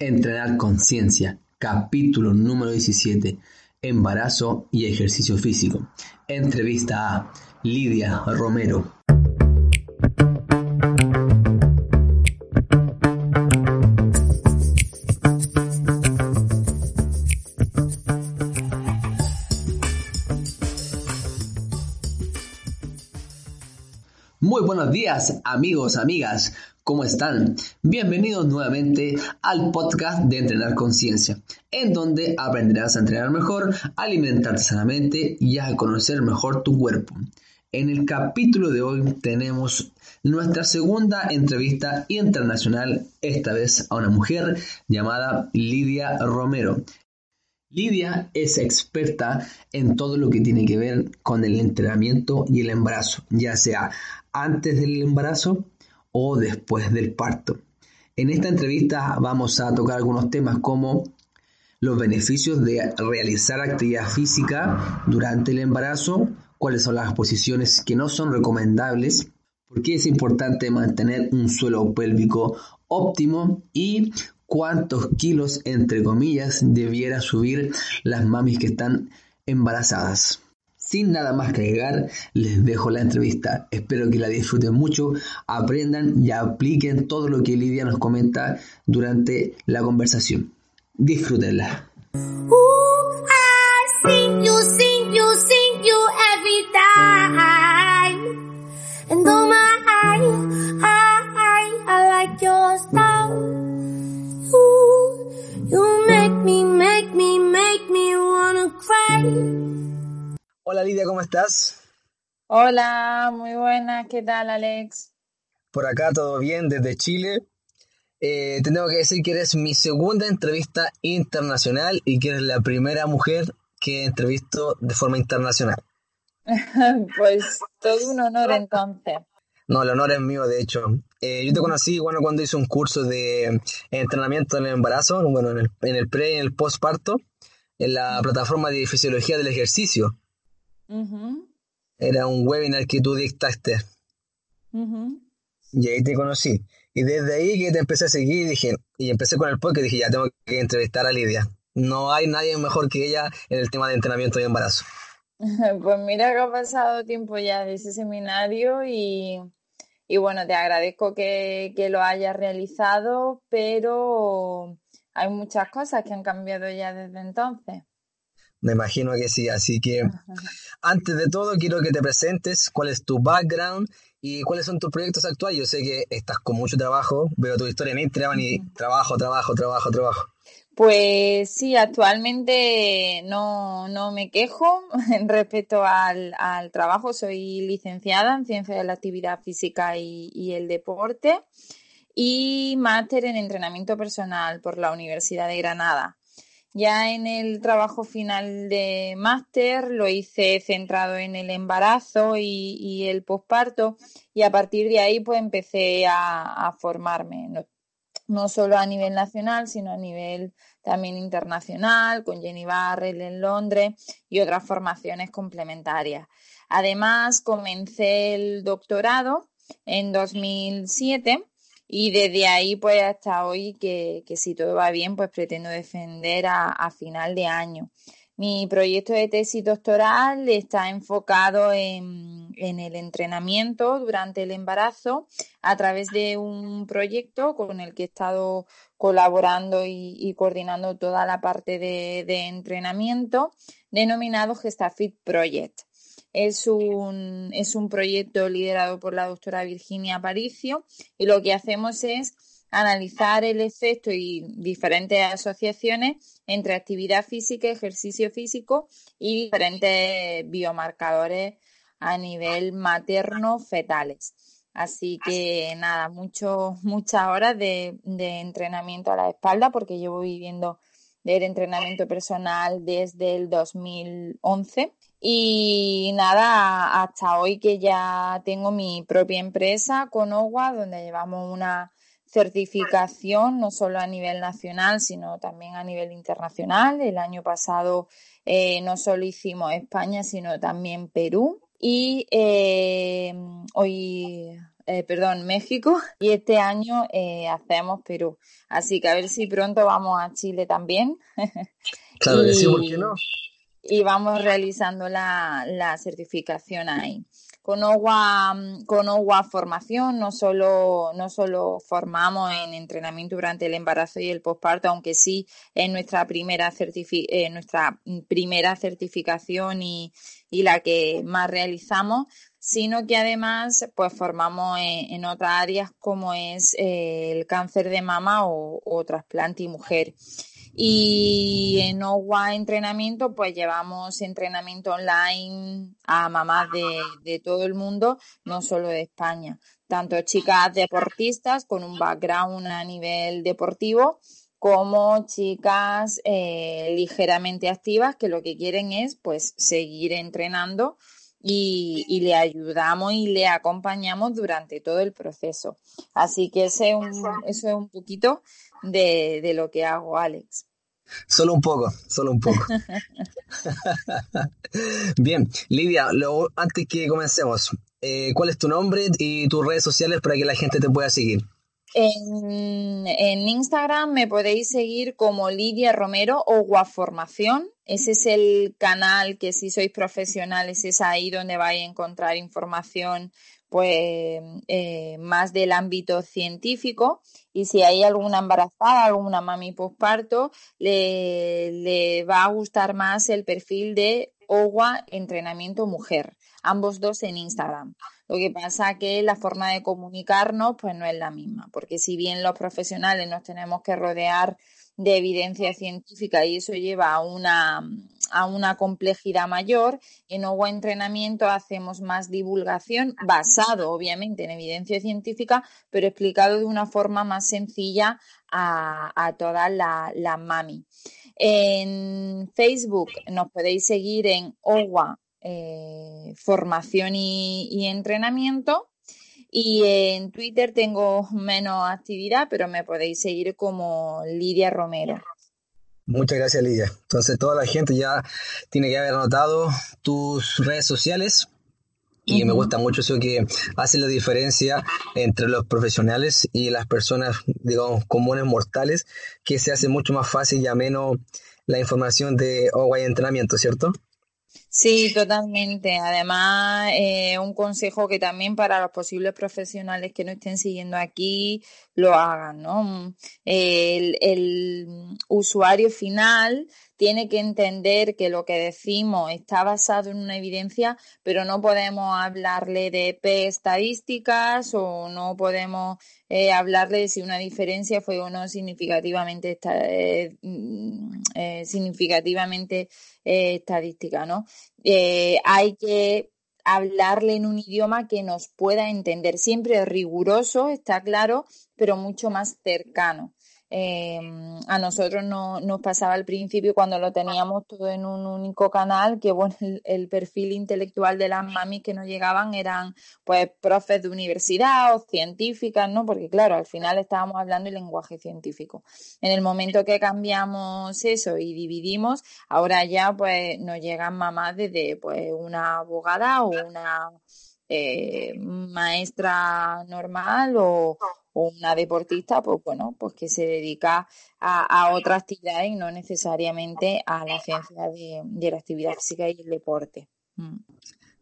Entrenar conciencia, capítulo número 17, embarazo y ejercicio físico. Entrevista a Lidia Romero. Muy buenos días amigos, amigas, ¿cómo están? Bienvenidos nuevamente al podcast de Entrenar Conciencia, en donde aprenderás a entrenar mejor, alimentarte sanamente y a conocer mejor tu cuerpo. En el capítulo de hoy tenemos nuestra segunda entrevista internacional, esta vez a una mujer llamada Lidia Romero. Lidia es experta en todo lo que tiene que ver con el entrenamiento y el embarazo, ya sea antes del embarazo o después del parto. En esta entrevista vamos a tocar algunos temas como los beneficios de realizar actividad física durante el embarazo, cuáles son las posiciones que no son recomendables, por qué es importante mantener un suelo pélvico óptimo y cuántos kilos, entre comillas, debiera subir las mamis que están embarazadas. Sin nada más que agregar, les dejo la entrevista. Espero que la disfruten mucho, aprendan y apliquen todo lo que Lidia nos comenta durante la conversación. Disfrútenla. Hola Lidia, ¿cómo estás? Hola, muy buenas, ¿qué tal Alex? Por acá todo bien desde Chile. Eh, tengo que decir que eres mi segunda entrevista internacional y que eres la primera mujer que entrevisto de forma internacional. pues todo un honor entonces. No, el honor es mío, de hecho. Eh, yo te conocí bueno, cuando hice un curso de entrenamiento en el embarazo, bueno, en el, en el pre y en el postparto, en la plataforma de fisiología del ejercicio. Era un webinar que tú dictaste. Y ahí te conocí. Y desde ahí que te empecé a seguir y dije, y empecé con el podcast dije, ya tengo que entrevistar a Lidia. No hay nadie mejor que ella en el tema de entrenamiento y embarazo. Pues mira que ha pasado tiempo ya de ese seminario y, y bueno, te agradezco que, que, lo hayas realizado, pero hay muchas cosas que han cambiado ya desde entonces. Me imagino que sí, así que antes de todo quiero que te presentes, cuál es tu background y cuáles son tus proyectos actuales. Yo sé que estás con mucho trabajo, veo tu historia en Instagram y trabajo, trabajo, trabajo, trabajo. Pues sí, actualmente no, no me quejo respecto al, al, trabajo. Soy licenciada en Ciencia de la Actividad Física y, y el Deporte y máster en Entrenamiento Personal por la Universidad de Granada. Ya en el trabajo final de máster lo hice centrado en el embarazo y, el posparto y a partir de ahí pues empecé a, formarme, no, solo a nivel nacional, sino a nivel también internacional, con Jenny Barrell en Londres y otras formaciones complementarias. Además, comencé el doctorado en 2007 y desde ahí, pues hasta hoy, que, si todo va bien, pues pretendo defender a, final de año. Mi proyecto de tesis doctoral está enfocado en, el entrenamiento durante el embarazo a través de un proyecto con el que he estado colaborando y, coordinando toda la parte de, de entrenamiento denominado Gestafit Project. Es un, es un proyecto liderado por la doctora Virginia Aparicio y lo que hacemos es analizar el efecto y diferentes asociaciones entre actividad física, ejercicio físico y diferentes biomarcadores a nivel materno-fetales. Así que nada, mucho, muchas horas de, de entrenamiento a la espalda porque llevo viviendo del entrenamiento personal desde el 2011 y nada, hasta hoy que ya tengo mi propia empresa con OGUA, donde llevamos una certificación no solo a nivel nacional, sino también a nivel internacional. El año pasado eh, no solo hicimos España, sino también Perú. Y eh, hoy eh, perdón, México y este año eh, hacemos Perú. Así que a ver si pronto vamos a Chile también. Claro y, sí, ¿por qué no? Y vamos realizando la, la certificación ahí con OGUA, con OGUA formación, no solo, no solo formamos en entrenamiento durante el embarazo y el posparto, aunque sí es nuestra primera, eh, nuestra primera certificación y, y, la que más realizamos, sino que además pues formamos en, otras áreas como es eh, el cáncer de mama o, o trasplante y mujer. Y en OWA Entrenamiento, pues llevamos entrenamiento online a mamás de, de todo el mundo, no solo de España. Tanto chicas deportistas con un background a nivel deportivo, como chicas eh, ligeramente activas que lo que quieren es pues seguir entrenando y, y, le ayudamos y le acompañamos durante todo el proceso. Así que ese un, eso es un poquito de, de lo que hago, Alex. Solo un poco, solo un poco. Bien, Lidia, luego, antes que comencemos, eh, ¿cuál es tu nombre y tus redes sociales para que la gente te pueda seguir? En, Instagram me podéis seguir como Lidia Romero o Guaformación. Ese es el canal que si sois profesionales es ahí donde vais a encontrar información pues eh, más del ámbito científico y si hay alguna embarazada, alguna mami posparto, le, le va a gustar más el perfil de OGUA Entrenamiento Mujer, ambos dos en Instagram. Lo que pasa que la forma de comunicarnos pues no es la misma, porque si bien los profesionales nos tenemos que rodear de evidencia científica y eso lleva a una, a una complejidad mayor. En nuevo Entrenamiento hacemos más divulgación basado obviamente en evidencia científica, pero explicado de una forma más sencilla a, a todas las la mami. En Facebook nos podéis seguir en OWA eh, Formación y, y Entrenamiento y en Twitter tengo menos actividad, pero me podéis seguir como Lidia Romero. Muchas gracias, Lidia. Entonces, toda la gente ya tiene que haber anotado tus redes sociales. Y me gusta mucho eso que hace la diferencia entre los profesionales y las personas, digamos, comunes mortales, que se hace mucho más fácil y ameno la información de OWA y entrenamiento, ¿cierto? Sí, totalmente. Además, eh, un consejo que también para los posibles profesionales que no estén siguiendo aquí lo hagan, ¿no? El, el usuario final tiene que entender que lo que decimos está basado en una evidencia, pero no podemos hablarle de P estadísticas o no podemos eh, hablarle de si una diferencia fue o no significativamente, eh, mm, eh, significativamente estadística, ¿no? Eh, hay que hablarle en un idioma que nos pueda entender, siempre riguroso, está claro, pero mucho más cercano. Eh, a nosotros no, nos pasaba al principio cuando lo teníamos todo en un único canal, que bueno, el, perfil intelectual de las mamis que nos llegaban eran pues profes de universidad o científicas, ¿no? Porque claro, al final estábamos hablando el lenguaje científico. En el momento que cambiamos eso y dividimos, ahora ya pues nos llegan mamás desde pues una abogada o una eh, maestra normal o, o una deportista, pues bueno, pues que se dedica a, a otra actividad y no necesariamente a la ciencia de, de la actividad física y el deporte. Mm.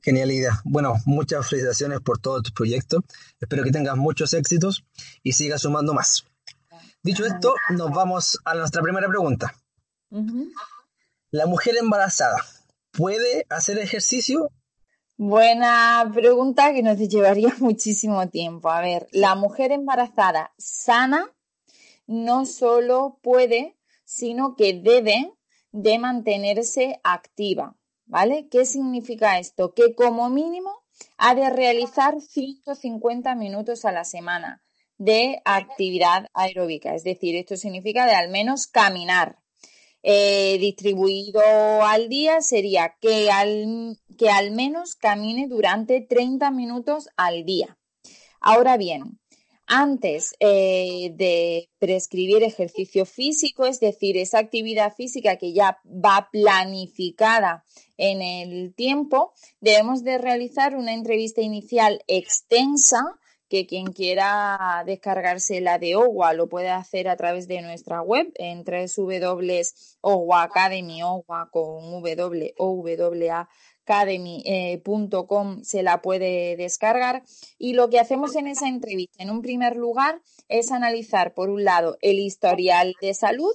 Genial idea. Bueno, muchas felicitaciones por todo tu proyecto. Espero que tengas muchos éxitos y sigas sumando más. Dicho esto, nos vamos a nuestra primera pregunta. La mujer embarazada, ¿puede hacer ejercicio Buena pregunta que nos llevaría muchísimo tiempo. A ver, la mujer embarazada sana no solo puede, sino que debe de mantenerse activa. ¿Vale? ¿Qué significa esto? Que como mínimo ha de realizar 150 minutos a la semana de actividad aeróbica. Es decir, esto significa de al menos caminar, eh, distribuido al día sería que al, que al menos camine durante 30 minutos al día. Ahora bien, antes eh, de prescribir ejercicio físico, es decir, esa actividad física que ya va planificada en el tiempo, debemos de realizar una entrevista inicial extensa que quien quiera descargarse la de OWA lo puede hacer a través de nuestra web en www.owa Academy, OWA con W academy.com se la puede descargar y lo que hacemos en esa entrevista en un primer lugar es analizar por un lado el historial de salud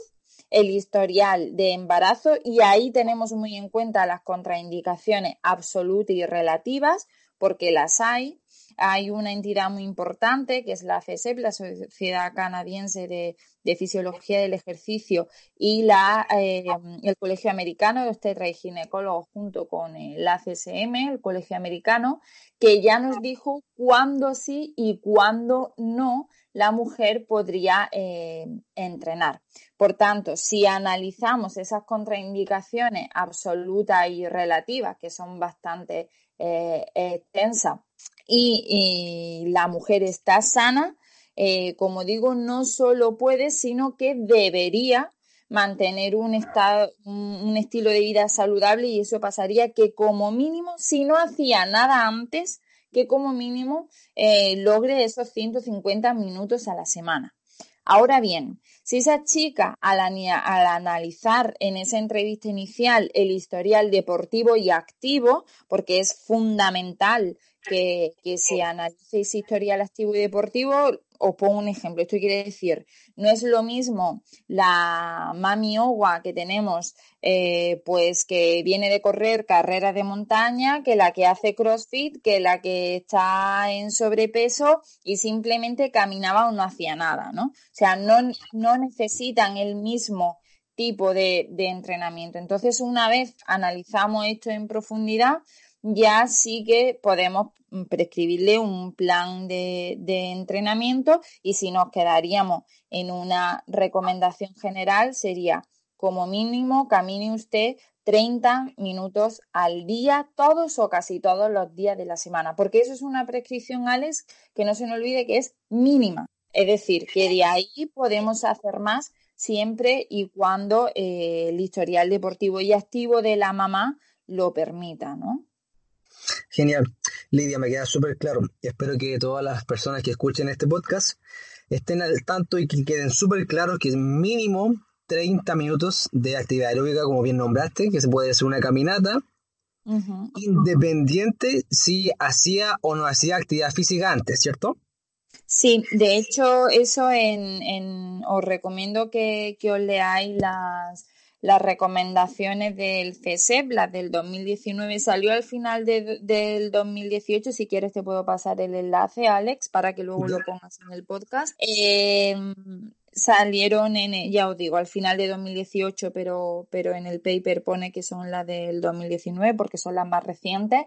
el historial de embarazo y ahí tenemos muy en cuenta las contraindicaciones absolutas y relativas porque las hay. Hay una entidad muy importante que es la FESEP, la Sociedad Canadiense de, Fisiología del Ejercicio, y la, eh, el Colegio Americano de Obstetra y Ginecólogos junto con el ACSM, el Colegio Americano, que ya nos dijo cuándo sí y cuándo no la mujer podría eh, entrenar. Por tanto, si analizamos esas contraindicaciones absolutas y relativas, que son bastante eh, extensas, y, la mujer está sana, eh, como digo, no solo puede, sino que debería mantener un, estado, un, estilo de vida saludable y eso pasaría que como mínimo, si no hacía nada antes, que como mínimo eh, logre esos 150 minutos a la semana. Ahora bien, si esa chica al, analizar en esa entrevista inicial el historial deportivo y activo, porque es fundamental que, que se analice historial activo y deportivo, os pongo un ejemplo. Esto quiere decir, no es lo mismo la mami Owa que tenemos, eh, pues que viene de correr carreras de montaña, que la que hace CrossFit, que la que está en sobrepeso y simplemente caminaba o no hacía nada, ¿no? O sea, no, no necesitan el mismo tipo de entrenamiento. Entonces, una vez analizamos esto en profundidad, ya sí que podemos prescribirle un plan de, entrenamiento y si nos quedaríamos en una recomendación general sería como mínimo camine usted 30 minutos al día, todos o casi todos los días de la semana, porque eso es una prescripción, Alex, que no se nos olvide que es mínima. Es decir, que de ahí podemos hacer más siempre y cuando eh, el historial deportivo y activo de la mamá lo permita, ¿no? Genial. Lidia, me queda súper claro. Espero que todas las personas que escuchen este podcast estén al tanto y que queden súper claros que es mínimo 30 minutos de actividad aeróbica, como bien nombraste, que se puede hacer una caminata, independiente si hacía o no hacía actividad física antes, ¿cierto? Sí, de hecho, eso en, os recomiendo que, que os leáis las, las recomendaciones del CESEP, las del 2019, salió al final del 2018. Si quieres, te puedo pasar el enlace, Alex, para que luego lo pongas en el podcast. Em, salieron en, ya os digo, al final de 2018, pero, pero en el paper pone que son las del 2019 porque son las más recientes.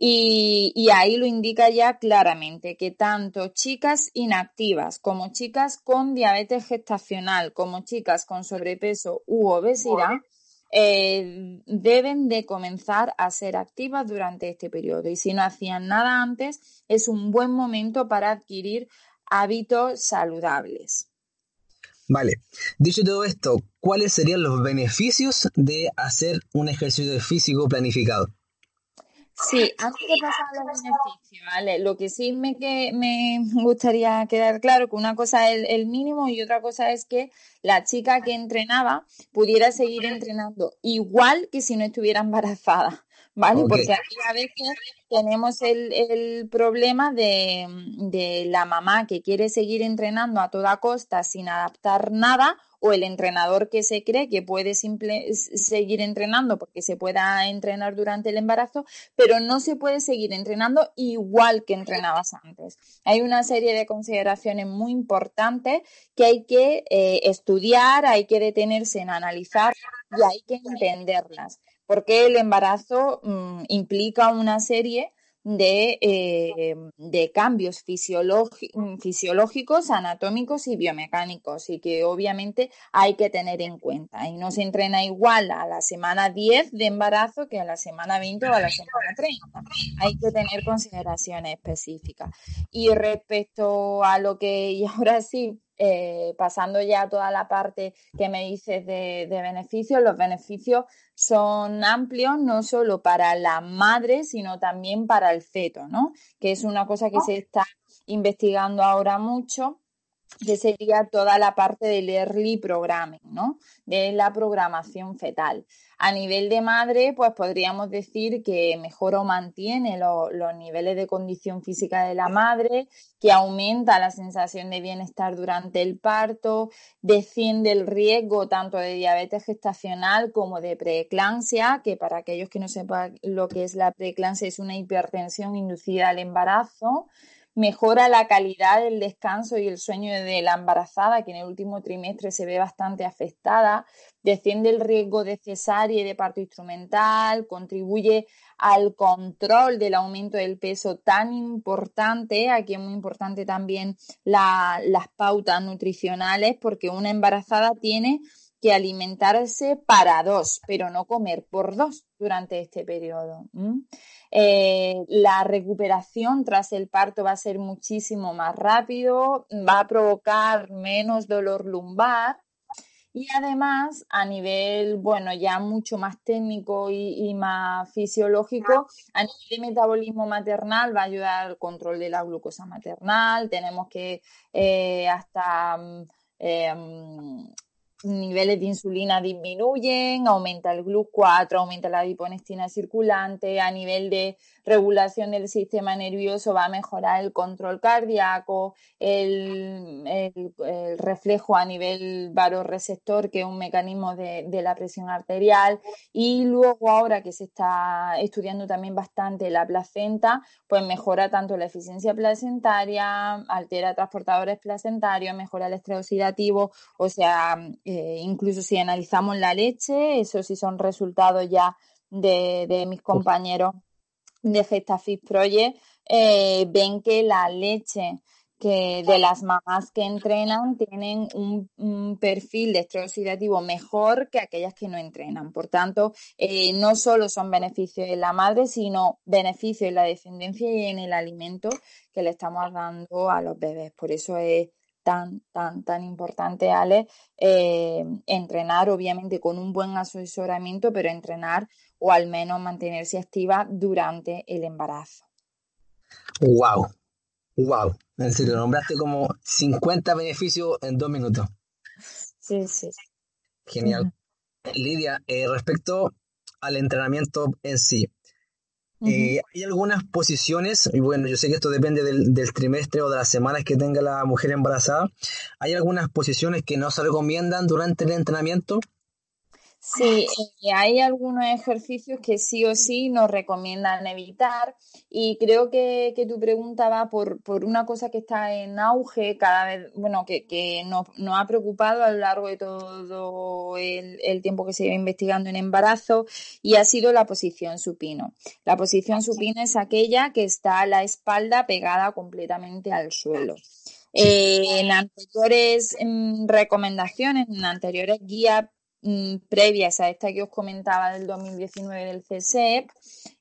Y, ahí lo indica ya claramente que tanto chicas inactivas como chicas con diabetes gestacional, como chicas con sobrepeso u obesidad, eh, deben de comenzar a ser activas durante este periodo. Y si no hacían nada antes, es un buen momento para adquirir hábitos saludables. Vale, dicho todo esto, ¿cuáles serían los beneficios de hacer un ejercicio físico planificado? Sí, antes de pasar a los beneficios, ¿vale? Lo que sí me, que, me gustaría quedar claro que una cosa es el, mínimo y otra cosa es que la chica que entrenaba pudiera seguir entrenando igual que si no estuviera embarazada, ¿vale? Porque aquí a veces tenemos el, el problema de, de la mamá que quiere seguir entrenando a toda costa sin adaptar nada o el entrenador que se cree que puede simple, seguir entrenando porque se pueda entrenar durante el embarazo, pero no se puede seguir entrenando igual que entrenabas antes. Hay una serie de consideraciones muy importantes que hay que eh, estudiar, hay que detenerse en analizar y hay que entenderlas, porque el embarazo mm, implica una serie de, eh, de cambios fisiológicos, anatómicos y biomecánicos y que obviamente hay que tener en cuenta. Y no se entrena igual a la semana 10 de embarazo que a la semana 20 o a la semana 30. Hay que tener consideraciones específicas. Y respecto a lo que, y ahora sí, eh, pasando ya a toda la parte que me dices de, beneficios, los beneficios son amplios no solo para la madre, sino también para el feto, ¿no? Que es una cosa que se está investigando ahora mucho que sería toda la parte del early programming, ¿no? De la programación fetal. A nivel de madre, pues podríamos decir que mejora o mantiene los niveles de condición física de la madre, que aumenta la sensación de bienestar durante el parto, desciende el riesgo tanto de diabetes gestacional como de preeclampsia, que para aquellos que no sepan lo que es la preeclampsia es una hipertensión inducida al embarazo mejora la calidad del descanso y el sueño de la embarazada, que en el último trimestre se ve bastante afectada, desciende el riesgo de cesárea y de parto instrumental, contribuye al control del aumento del peso tan importante, aquí es muy importante también las pautas nutricionales, porque una embarazada tiene que alimentarse para dos, pero no comer por dos durante este periodo. Eh, la recuperación tras el parto va a ser muchísimo más rápido, va a provocar menos dolor lumbar y además a nivel, bueno, ya mucho más técnico y, más fisiológico, a nivel de metabolismo maternal va a ayudar al control de la glucosa maternal, tenemos que eh, hasta... Mm, em, niveles de insulina disminuyen, aumenta el GLUC4, aumenta la adiponestina circulante, a nivel de regulación del sistema nervioso va a mejorar el control cardíaco, el, reflejo a nivel varoreceptor, que es un mecanismo de, la presión arterial, y luego ahora que se está estudiando también bastante la placenta, pues mejora tanto la eficiencia placentaria, altera transportadores placentarios, mejora el estrés oxidativo, o sea, eh, incluso si analizamos la leche, eso sí son resultados ya de, de mis compañeros de GestaFit Project eh, ven que la leche que de las mamás que entrenan tienen un, perfil de estrés oxidativo mejor que aquellas que no entrenan. Por tanto, eh, no solo son beneficios en la madre, sino beneficios en la descendencia y en el alimento que le estamos dando a los bebés. Por eso es tan, tan, tan importante, Ale, eh, entrenar, obviamente, con un buen asesoramiento, pero entrenar o al menos mantenerse activa durante el embarazo. ¡Wow! ¡Wow! En serio, nombraste como 50 beneficios en dos minutos. Sí, sí. Genial. Lidia, eh, respecto al entrenamiento en sí, eh, hay algunas posiciones, y bueno, yo sé que esto depende del, del, trimestre o de las semanas que tenga la mujer embarazada, hay algunas posiciones que no se recomiendan durante el entrenamiento. Sí, eh, hay algunos ejercicios que sí o sí nos recomiendan evitar y creo que, que tu pregunta va por, por, una cosa que está en auge cada vez, bueno, que, que nos, ha preocupado a lo largo de todo el, el, tiempo que se lleva investigando en embarazo y ha sido la posición supino. La posición supino es aquella que está la espalda pegada completamente al suelo. Eh, en anteriores mm, recomendaciones, en anteriores guías previas a esta que os comentaba del 2019 del CSEP,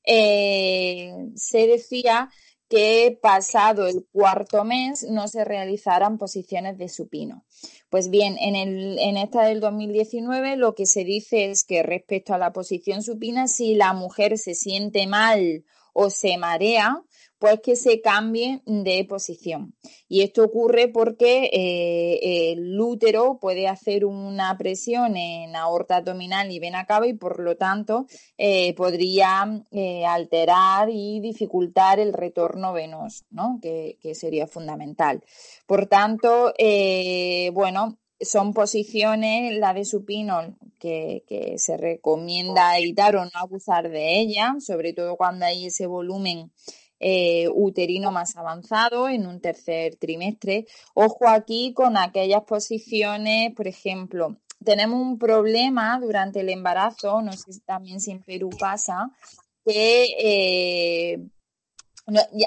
eh, se decía que pasado el cuarto mes no se realizaran posiciones de supino. Pues bien, en, el, en esta del 2019 lo que se dice es que respecto a la posición supina, si la mujer se siente mal o se marea, pues que se cambie de posición. Y esto ocurre porque eh, el útero puede hacer una presión en aorta abdominal y vena cava y por lo tanto eh, podría eh, alterar y dificultar el retorno venoso, ¿no? que, sería fundamental. Por tanto, bueno, son posiciones, la de supino, que, que, se recomienda evitar o no abusar de ella, sobre todo cuando hay ese volumen eh, uterino más avanzado en un tercer trimestre. Ojo aquí con aquellas posiciones, por ejemplo, tenemos un problema durante el embarazo, no sé también si en Perú pasa, que eh,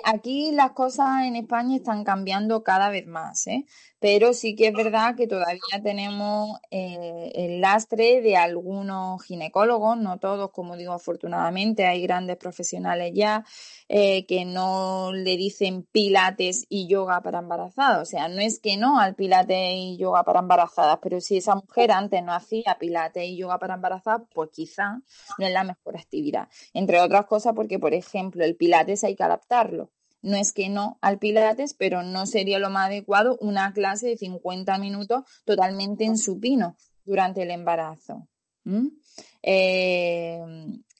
aquí las cosas en España están cambiando cada vez más, ¿eh? Pero sí que es verdad que todavía tenemos eh, el lastre de algunos ginecólogos, no todos, como digo, afortunadamente hay grandes profesionales ya eh, que no le dicen pilates y yoga para embarazadas. O sea, no es que no al pilates y yoga para embarazadas, pero si esa mujer antes no hacía pilates y yoga para embarazadas, pues quizá no es la mejor actividad. Entre otras cosas porque, por ejemplo, el pilates hay que adaptarlo no es que no al Pilates, pero no sería lo más adecuado una clase de 50 minutos totalmente en supino durante el embarazo.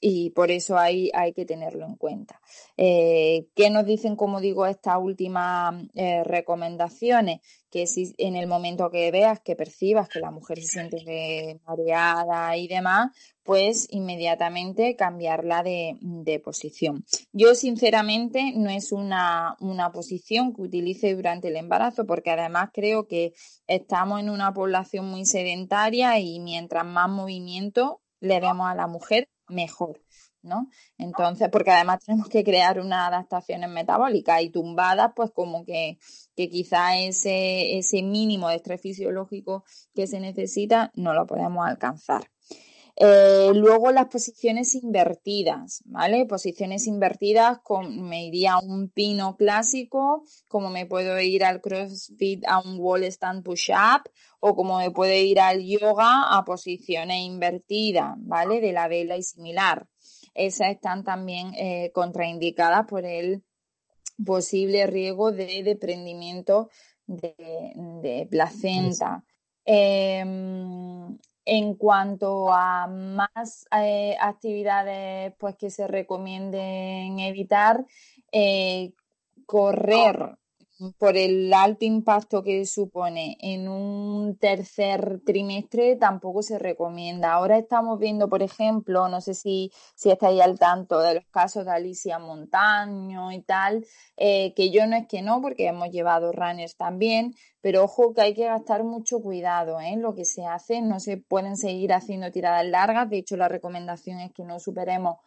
Y por eso hay, hay que tenerlo en cuenta. Eh, ¿Qué nos dicen, como digo, estas últimas eh, recomendaciones? Que si en el momento que veas, que percibas que la mujer se siente mareada y demás, pues inmediatamente cambiarla de, de, posición. Yo, sinceramente, no es una, una posición que utilice durante el embarazo, porque además creo que estamos en una población muy sedentaria y mientras más movimiento le demos a la mujer, mejor, ¿no? Entonces, porque además tenemos que crear unas adaptaciones metabólicas y tumbadas, pues como que, que quizá ese, ese mínimo de estrés fisiológico que se necesita no lo podemos alcanzar. Eh, luego las posiciones invertidas, ¿vale? Posiciones invertidas, con, me iría a un pino clásico, como me puedo ir al CrossFit a un wall stand push-up, o como me puede ir al yoga a posiciones invertidas, ¿vale? De la vela y similar. Esas están también eh, contraindicadas por el posible riesgo de desprendimiento de, placenta. Em, en cuanto a más eh, actividades pues, que se recomienden evitar, eh, correr por el alto impacto que supone en un tercer trimestre tampoco se recomienda. Ahora estamos viendo, por ejemplo, no sé si, si estáis al tanto de los casos de Alicia Montaño y tal, eh, que yo no es que no, porque hemos llevado runners también, pero ojo que hay que gastar mucho cuidado en ¿eh? lo que se hace, no se pueden seguir haciendo tiradas largas, de hecho la recomendación es que no superemos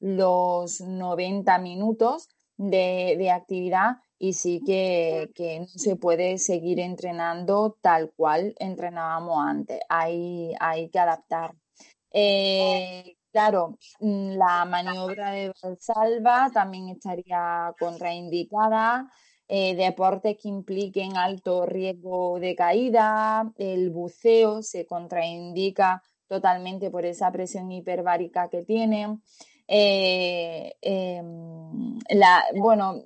los 90 minutos de, de actividad y sí que, no se puede seguir entrenando tal cual entrenábamos antes. Hay, hay que adaptar. Eh, claro, mm, la maniobra de salva también estaría contraindicada. Eh, deportes que impliquen alto riesgo de caída, el buceo se contraindica totalmente por esa presión hiperbárica que tiene. Eh, em, la, bueno,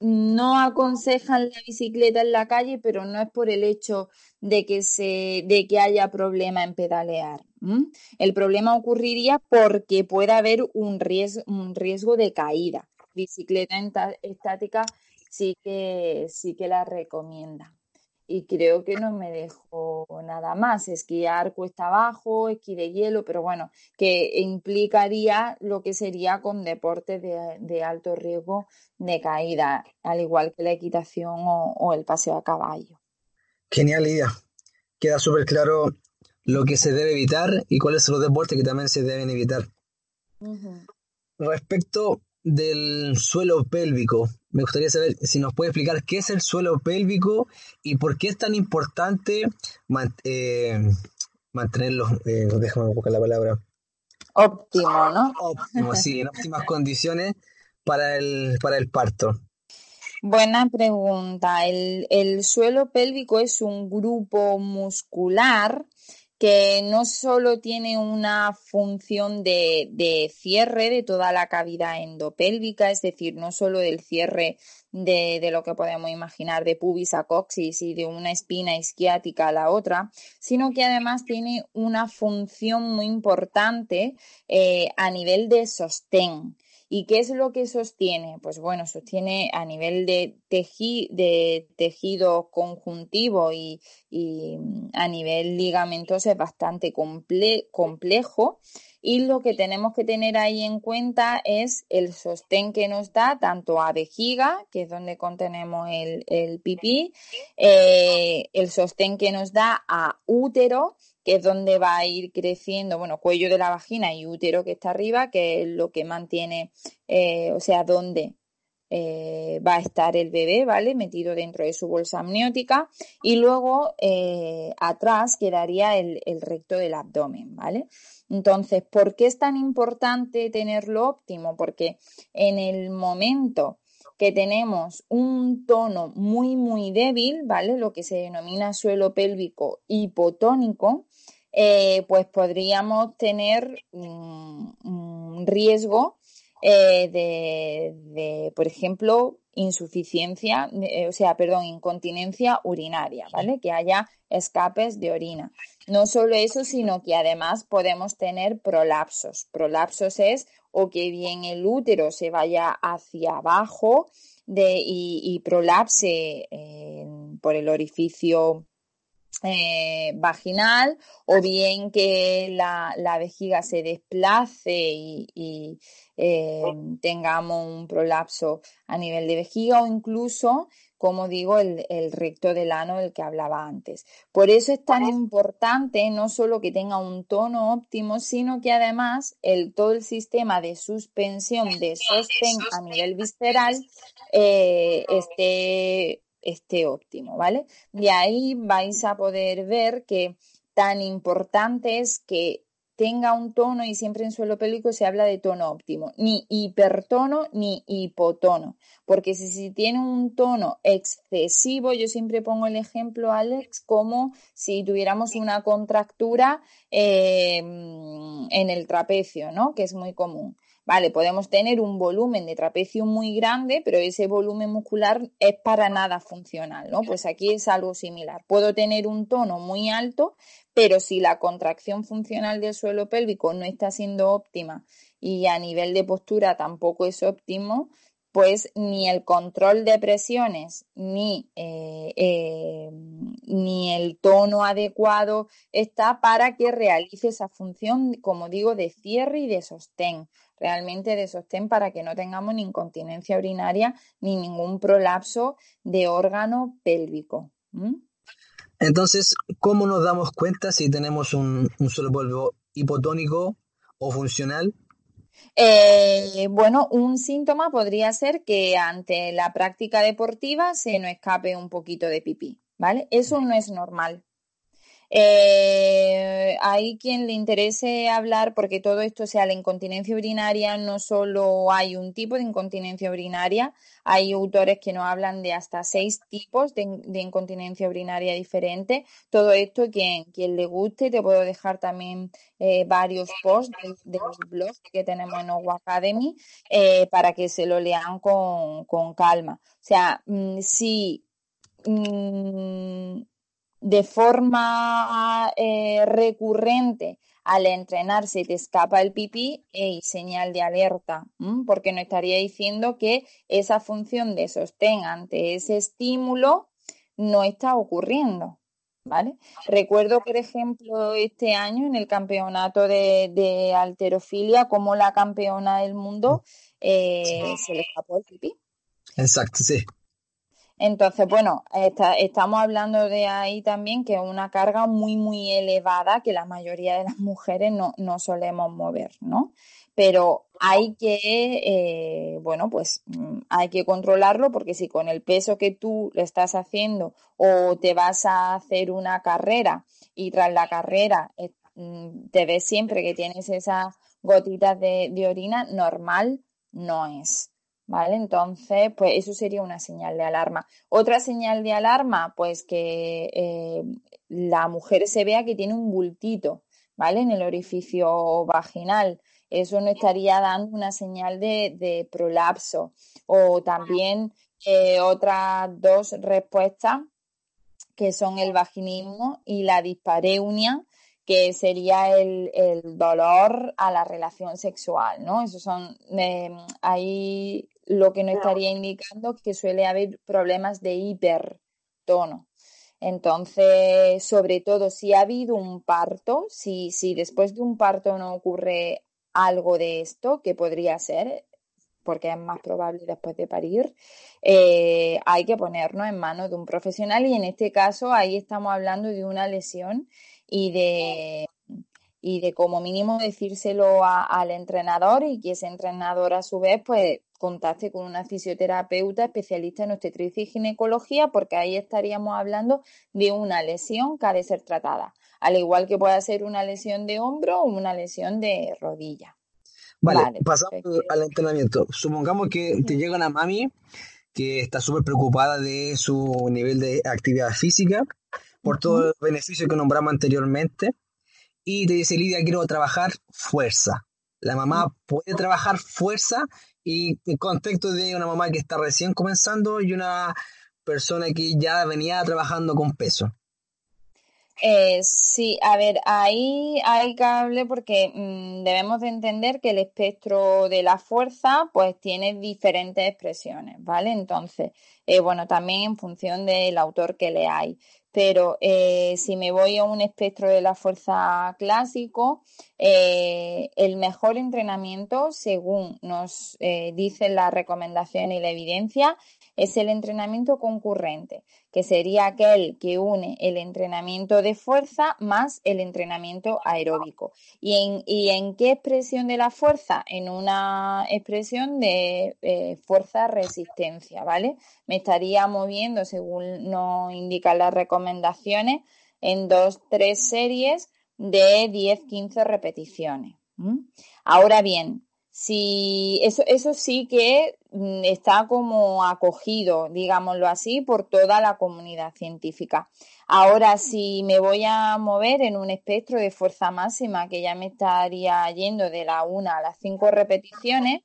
no aconsejan la bicicleta en la calle, pero no es por el hecho de que, se, de que haya problema en pedalear. El problema ocurriría porque puede haber un riesgo, un riesgo de caída. Bicicleta estática sí que, sí que la recomienda y creo que no me dejó nada más. Esquiar cuesta abajo, esquí de hielo, pero bueno, que implicaría lo que sería con deportes de, alto riesgo de caída, al igual que la equitación o, el paseo a caballo. Genial, Lidia. Queda súper claro lo que se debe evitar y cuáles son los deportes que también se deben evitar. Respecto del suelo pélvico. Me gustaría saber si nos puede explicar qué es el suelo pélvico y por qué es tan importante eh, mantenerlo, eh, déjame buscar la palabra. Óptimo, ¿no? Óptimo, sí, en óptimas condiciones para el, para el parto. Buena pregunta. El, el suelo pélvico es un grupo muscular que no solo tiene una función de, cierre de toda la cavidad endopélvica, es decir, no solo del cierre de, de, lo que podemos imaginar de pubis a coxis y de una espina isquiática a la otra, sino que además tiene una función muy importante eh, a nivel de sostén. ¿Y qué es lo que sostiene? Pues bueno, sostiene a nivel de, tejido conjuntivo y, mm, a nivel ligamentoso es bastante complejo. Y lo que tenemos que tener ahí en cuenta es el sostén que nos da tanto a vejiga, que es donde contenemos el, el pipí, eh, el sostén que nos da a útero, es donde va a ir creciendo, bueno, cuello de la vagina y útero que está arriba, que es lo que mantiene, eh, o sea, donde eh, va a estar el bebé, ¿vale? Metido dentro de su bolsa amniótica. Y luego eh, atrás quedaría el, el, recto del abdomen, ¿vale? Entonces, ¿por qué es tan importante tenerlo óptimo? Porque en el momento que tenemos un tono muy, muy débil, ¿vale? Lo que se denomina suelo pélvico hipotónico, eh, pues podríamos tener un, riesgo eh, de, por ejemplo, insuficiencia, o sea, perdón, incontinencia urinaria, ¿vale? Que haya escapes de orina. No solo eso, sino que además podemos tener prolapsos. Prolapsos es o que bien el útero se vaya hacia abajo de, y, prolapse por el orificio eh, vaginal o bien que la, vejiga se desplace y, eh, tengamos un prolapso a nivel de vejiga o incluso como digo, el, recto del ano del que hablaba antes. Por eso es tan importante no solo que tenga un tono óptimo, sino que además el, todo el sistema de suspensión, de sostén a nivel visceral eh, esté, esté óptimo, ¿vale? De ahí vais a poder ver que tan importante es que tenga un tono y siempre en suelo pélvico se habla de tono óptimo, ni hipertono ni hipotono, porque si, tiene un tono excesivo, yo siempre pongo el ejemplo, Alex, como si tuviéramos una contractura eh, en el trapecio, ¿no? Que es muy común. Vale, podemos tener un volumen de trapecio muy grande, pero ese volumen muscular es para nada funcional, ¿no? Pues aquí es algo similar. Puedo tener un tono muy alto, pero si la contracción funcional del suelo pélvico no está siendo óptima y a nivel de postura tampoco es óptimo, pues ni el control de presiones ni, eh, eh, ni el tono adecuado está para que realice esa función, como digo, de cierre y de sostén, realmente de sostén para que no tengamos ni incontinencia urinaria ni ningún prolapso de órgano pélvico. Entonces, ¿cómo nos damos cuenta si tenemos un, un suelo polvo hipotónico o funcional eh, bueno, un síntoma podría ser que ante la práctica deportiva se nos escape un poquito de pipí, ¿vale? Eso no es normal. Eh, hay quien le interese hablar, porque todo esto, sea, la incontinencia urinaria, no solo hay un tipo de incontinencia urinaria, hay autores que nos hablan de hasta seis tipos de, incontinencia urinaria diferente. Todo esto, quien, quien le guste, te puedo dejar también eh, varios posts de, los blogs que tenemos en Ogo Academy eh, para que se lo lean con, calma. O sea, mm, si mm, de forma eh, recurrente al entrenarse te escapa el pipí, y señal de alerta, porque no estaría diciendo que esa función de sostén ante ese estímulo no está ocurriendo. ¿Vale? Recuerdo, por ejemplo, este año en el campeonato de, alterofilia, como la campeona del mundo eh, se le escapó el pipí. Exacto, sí. Entonces, bueno, estamos hablando de ahí también que es una carga muy, muy elevada que la mayoría de las mujeres no, no solemos mover, ¿no? Pero hay que, eh, bueno, pues mm, hay que controlarlo porque si con el peso que tú le estás haciendo o te vas a hacer una carrera y tras la carrera eh, mm, te ves siempre que tienes esas gotitas de, de orina, normal no es. ¿Vale? Entonces, pues eso sería una señal de alarma. Otra señal de alarma, pues que eh, la mujer se vea que tiene un bultito, ¿vale? En el orificio vaginal. Eso no estaría dando una señal de, prolapso. O también eh, otras dos respuestas que son el vaginismo y la dispareunia, que sería el, dolor a la relación sexual, ¿no? Esos son, eh, ahí lo que nos estaría indicando que suele haber problemas de hipertono. Entonces, sobre todo, si ha habido un parto, si, si después de un parto no ocurre algo de esto, que podría ser, porque es más probable después de parir, eh, hay que ponernos en manos de un profesional y en este caso ahí estamos hablando de una lesión y de, y de como mínimo decírselo al entrenador y que ese entrenador a su vez pues contacte con una fisioterapeuta especialista en obstetricia y ginecología porque ahí estaríamos hablando de una lesión que ha de ser tratada, al igual que puede ser una lesión de hombro o una lesión de rodilla. Vale, pasamos al entrenamiento. Supongamos que te llega una mami que está súper preocupada de su nivel de actividad física por todo el beneficio que nombramos anteriormente y te dice, Lidia, quiero trabajar fuerza. La mamá puede trabajar fuerza y el contexto de una mamá que está recién comenzando y una persona que ya venía trabajando con peso. Eh, sí, a ver, ahí hay cable porque mm, debemos de entender que el espectro de la fuerza pues tiene diferentes expresiones, ¿vale? Entonces, eh, bueno, también en función del autor que leáis. Pero eh, si me voy a un espectro de la fuerza clásico, el mejor entrenamiento, según nos dicen la recomendación y la evidencia, es el entrenamiento concurrente, que sería aquel que une el entrenamiento de fuerza más el entrenamiento aeróbico. ¿Y en, qué expresión de la fuerza? En una expresión de fuerza-resistencia, ¿vale? Me estaría moviendo, según nos indican las recomendaciones, en dos, tres series de 10-15 repeticiones. Ahora bien, si eso, eso sí que mm, está como acogido, digámoslo así, por toda la comunidad científica. Ahora, si me voy a mover en un espectro de fuerza máxima, que ya me estaría yendo de la una a las cinco repeticiones,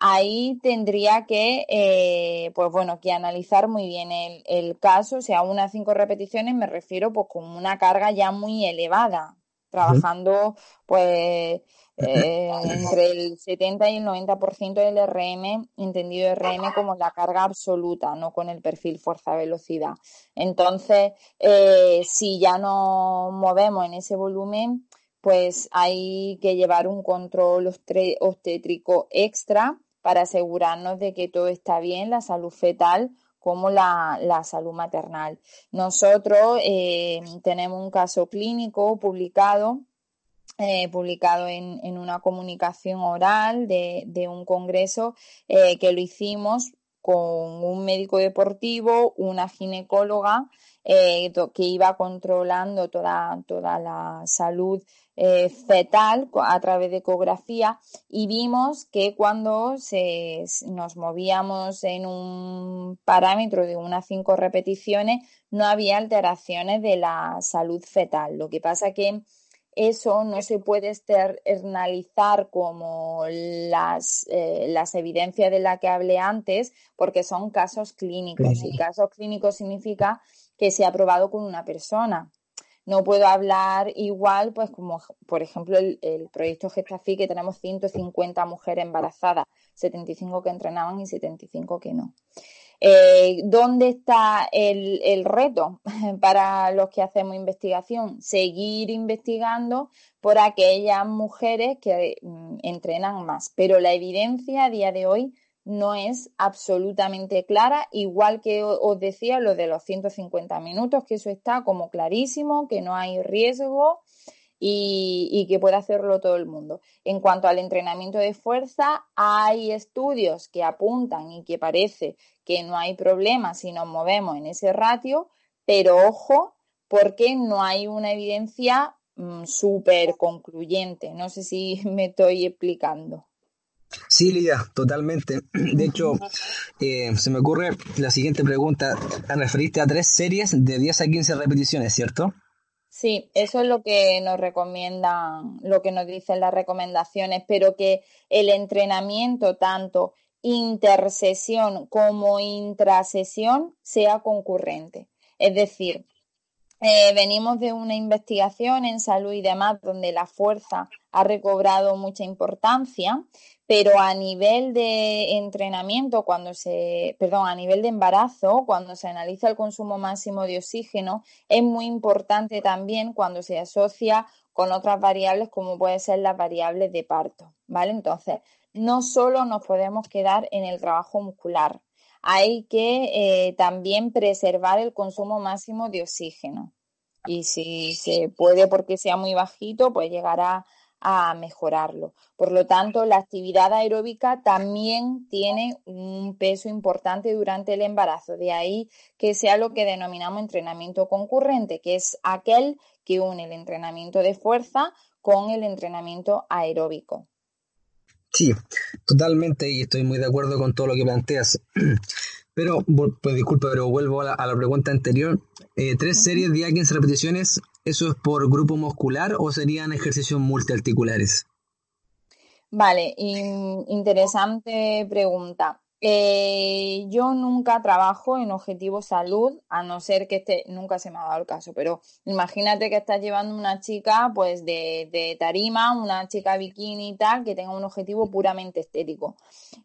ahí tendría que, eh, pues bueno, que analizar muy bien el, el caso. O sea, una a cinco repeticiones me refiero pues con una carga ya muy elevada, trabajando pues eh, entre el 70 y el 90% del RM, entendido RM como la carga absoluta, no con el perfil fuerza-velocidad. Entonces, eh, si ya nos movemos en ese volumen, pues hay que llevar un control obstétrico extra para asegurarnos de que todo está bien, la salud fetal como la, salud maternal. Nosotros eh, tenemos un caso clínico publicado eh, publicado en, en, una comunicación oral de, de un congreso eh, que lo hicimos con un médico deportivo, una ginecóloga eh, que iba controlando toda, toda la salud fetal a través de ecografía y vimos que cuando se, nos movíamos en un parámetro de unas cinco repeticiones no había alteraciones de la salud fetal. Lo que pasa que eso no se puede externalizar como las, eh, las evidencias de las que hablé antes, porque son casos clínicos. Y casos clínicos significa que se ha probado con una persona. No puedo hablar igual, pues como por ejemplo el, el proyecto Gestafi, que tenemos 150 mujeres embarazadas, 75 que entrenaban y 75 que no. Eh, ¿Dónde está el, reto para los que hacemos investigación? Seguir investigando por aquellas mujeres que mm, entrenan más. Pero la evidencia a día de hoy no es absolutamente clara, igual que os decía lo de los 150 minutos, que eso está como clarísimo, que no hay riesgo y, que puede hacerlo todo el mundo. En cuanto al entrenamiento de fuerza, hay estudios que apuntan y que parece que no hay problema si nos movemos en ese ratio, pero ojo, porque no hay una evidencia mm, súper concluyente. No sé si me estoy explicando. Sí, Lidia, totalmente. De hecho, eh, se me ocurre la siguiente pregunta. Te referiste a tres series de 10 a 15 repeticiones, ¿cierto? Sí, eso es lo que nos recomiendan, lo que nos dicen las recomendaciones, pero que el entrenamiento tanto intersesión como intrasesión sea concurrente. Es decir, eh, venimos de una investigación en salud y demás donde la fuerza ha recobrado mucha importancia pero a nivel de entrenamiento, cuando se, perdón, a nivel de embarazo, cuando se analiza el consumo máximo de oxígeno, es muy importante también cuando se asocia con otras variables como pueden ser las variables de parto, ¿vale? Entonces, no solo nos podemos quedar en el trabajo muscular, hay que eh, también preservar el consumo máximo de oxígeno. Y si se puede porque sea muy bajito, pues llegará a mejorarlo. Por lo tanto, la actividad aeróbica también tiene un peso importante durante el embarazo. De ahí que sea lo que denominamos entrenamiento concurrente, que es aquel que une el entrenamiento de fuerza con el entrenamiento aeróbico. Sí, totalmente, y estoy muy de acuerdo con todo lo que planteas. Pero, pues disculpa, pero vuelvo a la, pregunta anterior. Eh, ¿Tres series de 15 repeticiones, eso es por grupo muscular o serían ejercicios multiarticulares? Vale, interesante pregunta. Eh, yo nunca trabajo en objetivo salud, a no ser que este, nunca se me ha dado el caso, pero imagínate que estás llevando una chica pues de, tarima, una chica bikini y tal, que tenga un objetivo puramente estético.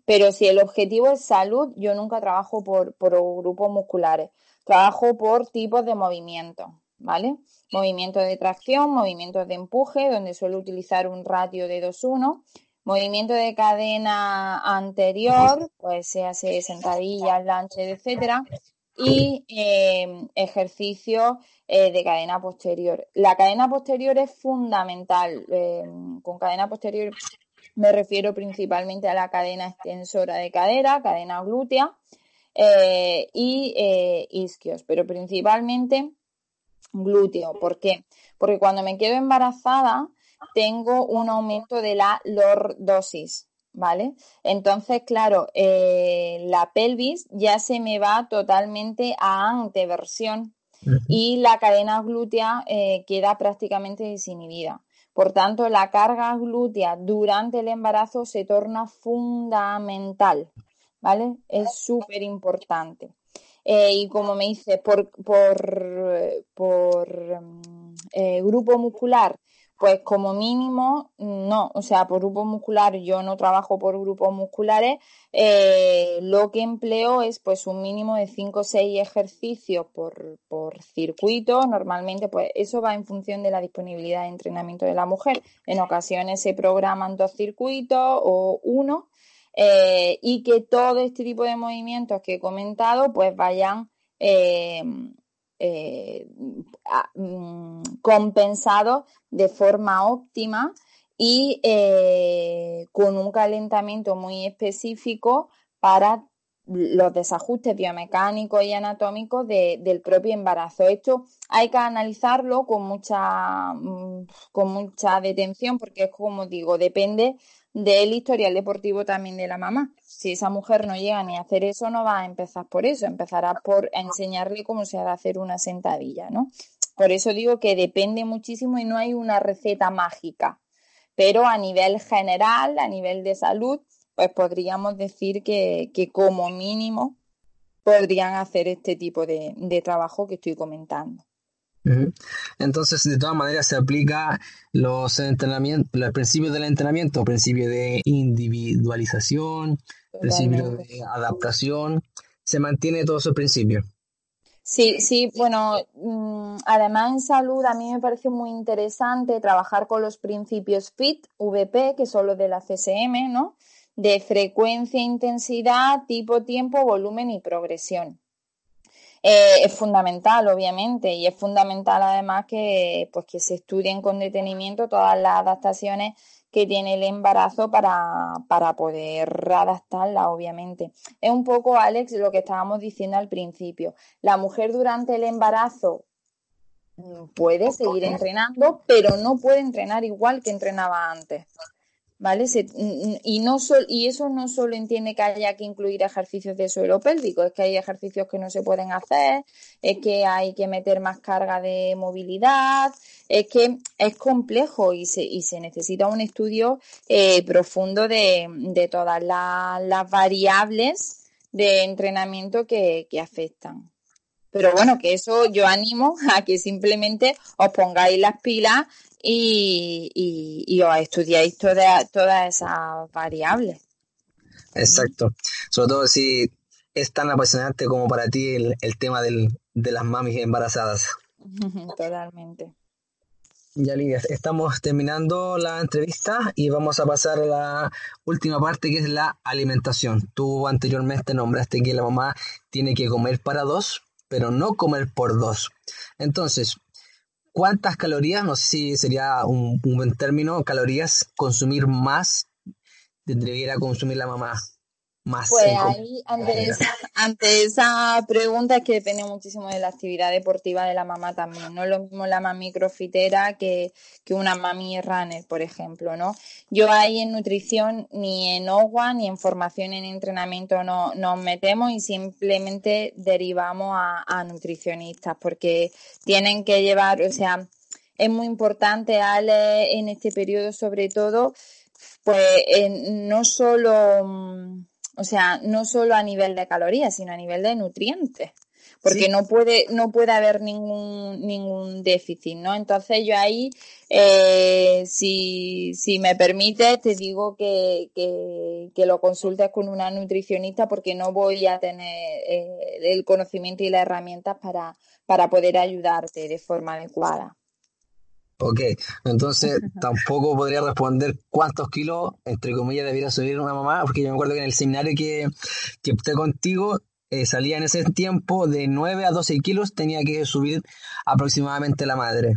Pero si el objetivo es salud, yo nunca trabajo por, por grupos musculares, trabajo por tipos de movimiento, ¿vale? Movimientos de tracción, movimientos de empuje, donde suelo utilizar un ratio de 2-1 Movimiento de cadena anterior, pues se hace sentadillas, lanches, etcétera. Y eh, ejercicio eh, de cadena posterior. La cadena posterior es fundamental. Eh, con cadena posterior me refiero principalmente a la cadena extensora de cadera, cadena glútea y isquios, pero principalmente glúteo. ¿Por qué? Porque cuando me quedo embarazada, tengo un aumento de la lordosis, ¿vale? Entonces, claro, eh, la pelvis ya se me va totalmente a anteversión y la cadena glútea eh, queda prácticamente desinhibida. Por tanto, la carga glútea durante el embarazo se torna fundamental, ¿vale? Es súper importante. Eh, y como me dice, por, por, por mm, grupo muscular pues como mínimo, no, o sea, por grupo muscular yo no trabajo por grupos musculares, eh, lo que empleo es pues un mínimo de 5 o 6 ejercicios por, por circuito, normalmente pues eso va en función de la disponibilidad de entrenamiento de la mujer, en ocasiones se programan dos circuitos o uno, eh, y que todo este tipo de movimientos que he comentado pues vayan eh, mm, compensado de forma óptima y eh, con un calentamiento muy específico para los desajustes biomecánicos y anatómicos del propio embarazo. Esto hay que analizarlo con mucha, mm, con mucha detención porque es como digo, depende del historial deportivo también de la mamá. Si esa mujer no llega ni a hacer eso, no va a empezar por eso, empezará por enseñarle cómo se ha de hacer una sentadilla, ¿no? Por eso digo que depende muchísimo y no hay una receta mágica. Pero a nivel general, a nivel de salud, pues podríamos decir que, como mínimo podrían hacer este tipo de trabajo que estoy comentando. Entonces, de todas maneras, se aplica los entrenamientos, los principios del entrenamiento, principio de individualización, principio de adaptación, se mantiene todo ese principio. Sí, sí, bueno, mm, además en salud a mí me parece muy interesante trabajar con los principios FIT, VP, que son los de la CSM, ¿no? De frecuencia, intensidad, tipo, tiempo, volumen y progresión. Eh, es fundamental, obviamente, y es fundamental además que, pues, que se estudien con detenimiento todas las adaptaciones que tiene el embarazo para, para poder adaptarla, obviamente. Es un poco, Alex, lo que estábamos diciendo al principio. La mujer durante el embarazo mm, puede seguir entrenando, pero no puede entrenar igual que entrenaba antes. ¿Vale? y, no y eso no solo entiende que haya que incluir ejercicios de suelo pélvico, es que hay ejercicios que no se pueden hacer, es que hay que meter más carga de movilidad, es que es complejo y se, y se necesita un estudio eh, profundo de, de todas las variables de entrenamiento que, que afectan. Pero bueno, que eso yo animo a que simplemente os pongáis las pilas y, y, os estudiáis todas esas variables. Exacto. Sobre todo si es tan apasionante como para ti el, tema del, de las mamis embarazadas. Totalmente. Ya, Lidia, estamos terminando la entrevista y vamos a pasar a la última parte que es la alimentación. Tú anteriormente nombraste que la mamá tiene que comer para dos, pero no comer por dos. Entonces, cuántas calorías, no sé si sería un, buen término, calorías consumir más debería consumir la mamá. Más pues ahí, ante esa, pregunta es que depende muchísimo de la actividad deportiva de la mamá también. No es lo mismo la mami crofitera que, que una mami runner, por ejemplo, ¿no? Yo ahí en nutrición, ni en OGUA, ni en formación en entrenamiento no, nos metemos y simplemente derivamos a, a nutricionistas porque tienen que llevar, o sea, es muy importante, Ale, en este periodo sobre todo, Pues no solo, mm, o sea, no solo a nivel de calorías, sino a nivel de nutrientes. Porque no puede no puede haber ningún ningún déficit no entonces yo ahí eh, si, si me permites te digo que, que, lo consultes con una nutricionista porque no voy a tener eh, el conocimiento y las herramientas para para poder ayudarte de forma adecuada Ok, entonces tampoco podría responder cuántos kilos, entre comillas, debiera subir una mamá, porque yo me acuerdo que en el seminario que, que opté contigo, eh, salía en ese tiempo de 9 a 12 kilos, tenía que subir aproximadamente la madre.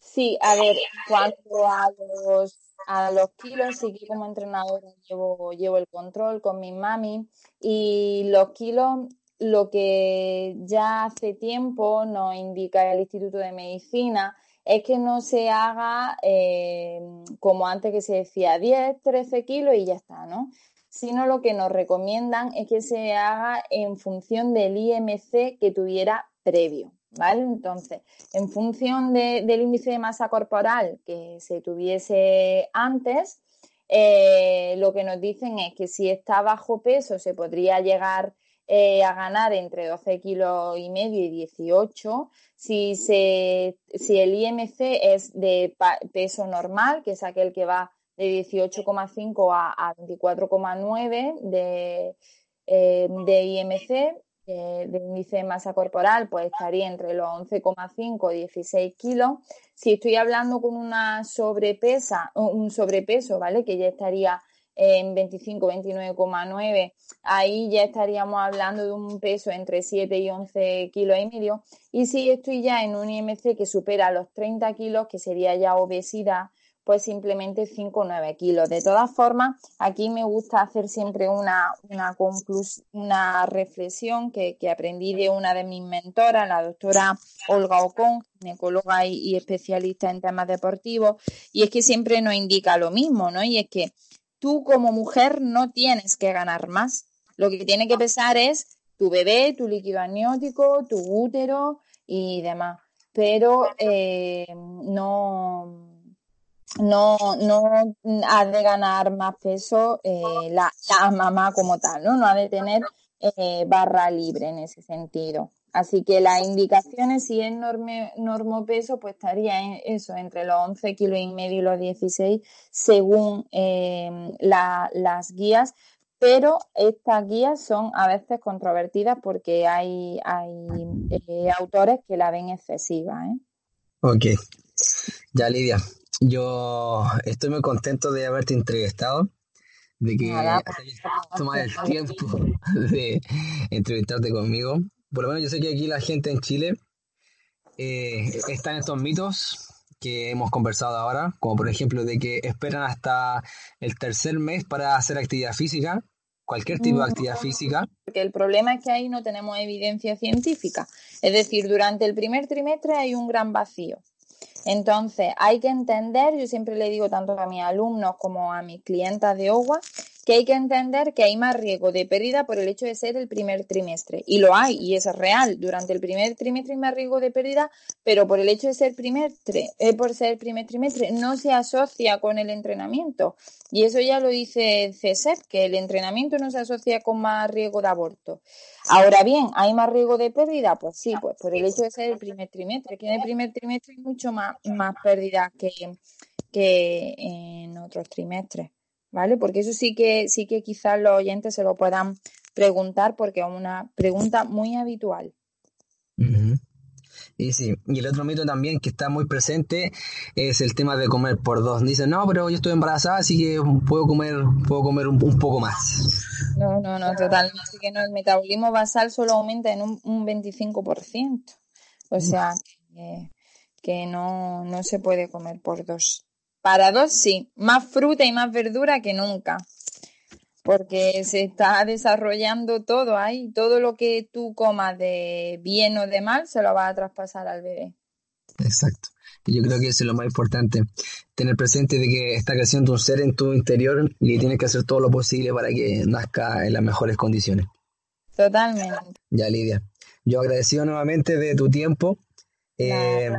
Sí, a ver, cuanto a los, a los kilos, sí que como entrenadora llevo, llevo el control con mi mami y los kilos, lo que ya hace tiempo nos indica el Instituto de Medicina es que no se haga eh, como antes que se decía 10, 13 kilos y ya está, ¿no? sino lo que nos recomiendan es que se haga en función del IMC que tuviera previo. ¿Vale? Entonces, en función del índice de masa corporal que se tuviese antes, eh, lo que nos dicen es que si está bajo peso se podría llegar eh, a ganar entre 12 kilos y medio y 18. Si, si el IMC es de peso normal, que es aquel que va de 18,5 a, 24,9 de, eh, de IMC, de índice de masa corporal, pues estaría entre los 11,5 y 16 kilos. Si estoy hablando con una sobrepesa, un sobrepeso, ¿vale? Que ya estaría en 25, 29,9, ahí ya estaríamos hablando de un peso entre 7 y 11 kilos y medio. Y si estoy ya en un IMC que supera los 30 kilos, que sería ya obesidad, pues simplemente 5 o 9 kilos. De todas formas, aquí me gusta hacer siempre una, una, una reflexión que, aprendí de una de mis mentoras, la doctora Olga Ocon, ginecóloga y, y, especialista en temas deportivos, y es que siempre nos indica lo mismo, ¿no? Y es que tú como mujer no tienes que ganar más. Lo que tiene que pesar es tu bebé, tu líquido amniótico, tu útero y demás. Pero eh, no no, no ha de ganar más peso eh, la, mamá como tal, ¿no? No ha de tener eh, barra libre en ese sentido. Así que las indicaciones, si es normo peso, pues estaría en eso, entre los 11 kilos y medio y los 16, según em, las guías. Pero estas guías son a veces controvertidas porque hay, hay eh, autores que la ven excesiva. ¿eh? Ok. Ya, Lidia, yo estoy muy contento de haberte entrevistado, de que hayas tomado el tiempo de entrevistarte conmigo. Por lo menos yo sé que aquí la gente en Chile eh, está en estos mitos que hemos conversado ahora, como por ejemplo de que esperan hasta el tercer mes para hacer actividad física, cualquier tipo de actividad física. Porque el problema es que ahí no tenemos evidencia científica. Es decir, durante el primer trimestre hay un gran vacío. Entonces, hay que entender, yo siempre le digo tanto a mis alumnos como a mis clientas de OGUA, que hay que entender que hay más riesgo de pérdida por el hecho de ser el primer trimestre. Y lo hay, y es real. Durante el primer trimestre hay más riesgo de pérdida, pero por el hecho de ser primer, eh, por ser primer trimestre no se asocia con el entrenamiento. Y eso ya lo dice CESEP, que el entrenamiento no se asocia con más riesgo de aborto. Ahora bien, ¿hay más riesgo de pérdida? Pues sí, pues por el hecho de ser el primer trimestre, que en el primer trimestre hay mucho más, más pérdida que, que en otros trimestres. ¿Vale? Porque eso sí que, sí que quizás los oyentes se lo puedan preguntar porque es una pregunta muy habitual. Y sí, y el otro mito también que está muy presente es el tema de comer por dos. Dicen, no, pero yo estoy embarazada, así que puedo comer, puedo comer un, poco más. No, no, no, totalmente que no. El metabolismo basal solo aumenta en un, un 25%. O sea, que, que no, no se puede comer por dos. Para dos sí, más fruta y más verdura que nunca, porque se está desarrollando todo ahí, todo lo que tú comas de bien o de mal se lo va a traspasar al bebé. Exacto. Y yo creo que eso es lo más importante, tener presente de que está creciendo un ser en tu interior y tienes que hacer todo lo posible para que nazca en las mejores condiciones. Totalmente. Ya, Lidia. Yo agradecido nuevamente de tu tiempo. Eh,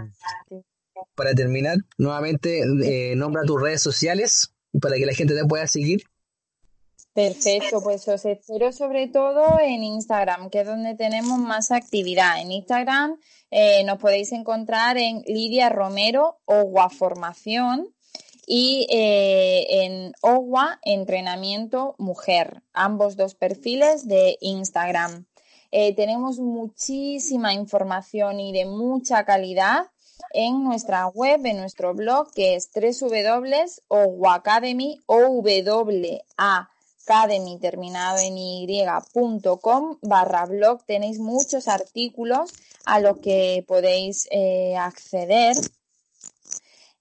para terminar, nuevamente eh, nombra tus redes sociales para que la gente te pueda seguir? Perfecto, pues os espero sobre todo en Instagram, que es donde tenemos más actividad. En Instagram eh, nos podéis encontrar en Lidia Romero Ogua Formación y eh, en Ogua Entrenamiento Mujer, ambos dos perfiles de Instagram. Tenemos muchísima información y de mucha calidad en nuestra web, en nuestro blog, que es www.oguacademy, o academy terminado en y.com barra blog. Tenéis muchos artículos a los que podéis eh, acceder.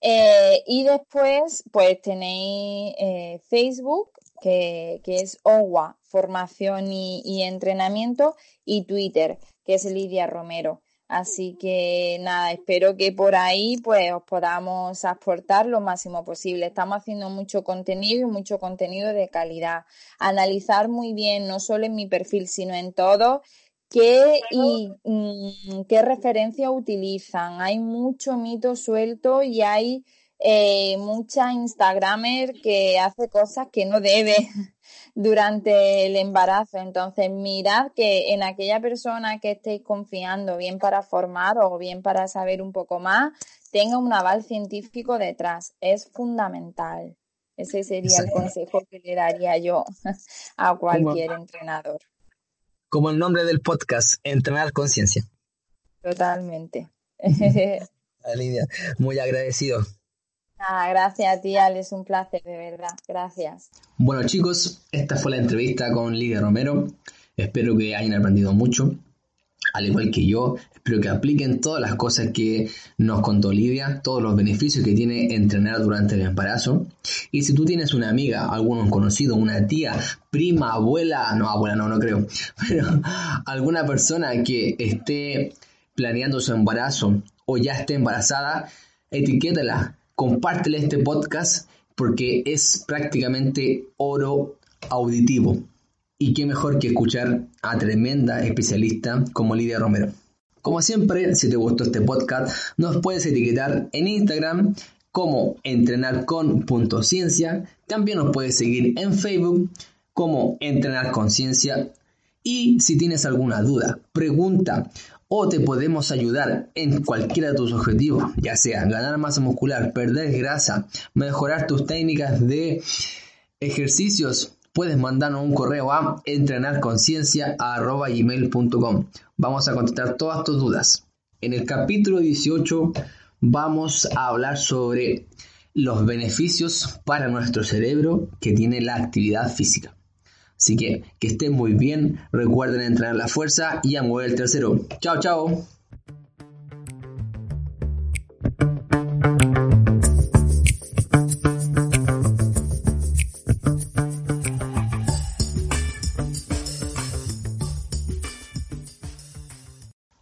Eh, y después pues tenéis eh, Facebook que, es OWA formación y entrenamiento y Twitter que es Lidia Romero Así que nada, espero que por ahí pues os podamos aportar lo máximo posible. Estamos haciendo mucho contenido y mucho contenido de calidad. Analizar muy bien, no solo en mi perfil, sino en todo, qué y mm, qué referencia utilizan. Hay mucho mito suelto y hay eh, mucha Instagramer que hace cosas que no debe durante el embarazo. Entonces, mirad que en aquella persona que estéis confiando, bien para formar o bien para saber un poco más, tenga un aval científico detrás. Es fundamental. Ese sería el consejo que le daría yo a cualquier entrenador. Como el nombre del podcast, Entrenar Conciencia. Totalmente. Lidia, muy agradecido. Ah, gracias a ti, es un placer, de verdad. Gracias. Bueno, chicos, esta fue la entrevista con Lidia Romero. Espero que hayan aprendido mucho, al igual que yo. Espero que apliquen todas las cosas que nos contó Lidia, todos los beneficios que tiene entrenar durante el embarazo. Y si tú tienes una amiga, algún conocido, una tía, prima, abuela, no, abuela no, no creo, pero alguna persona que esté planeando su embarazo o ya esté embarazada, etiquétala compártele este podcast porque es prácticamente oro auditivo. Y qué mejor que escuchar a tremenda especialista como Lidia Romero. Como siempre, si te gustó este podcast, nos puedes etiquetar en Instagram como entrenarcon.ciencia. También nos puedes seguir en Facebook como Entrenar Conciencia. Y si tienes alguna duda, pregunta o te podemos ayudar en cualquiera de tus objetivos, ya sea ganar masa muscular, perder grasa, mejorar tus técnicas de ejercicios, puedes mandarnos un correo a entrenarconciencia.gmail.com. Vamos a contestar todas tus dudas. En el capítulo 18 vamos a hablar sobre los beneficios para nuestro cerebro que tiene la actividad física. Así que que estén muy bien, recuerden entrenar la fuerza y a mover el tercero. Chao, chao.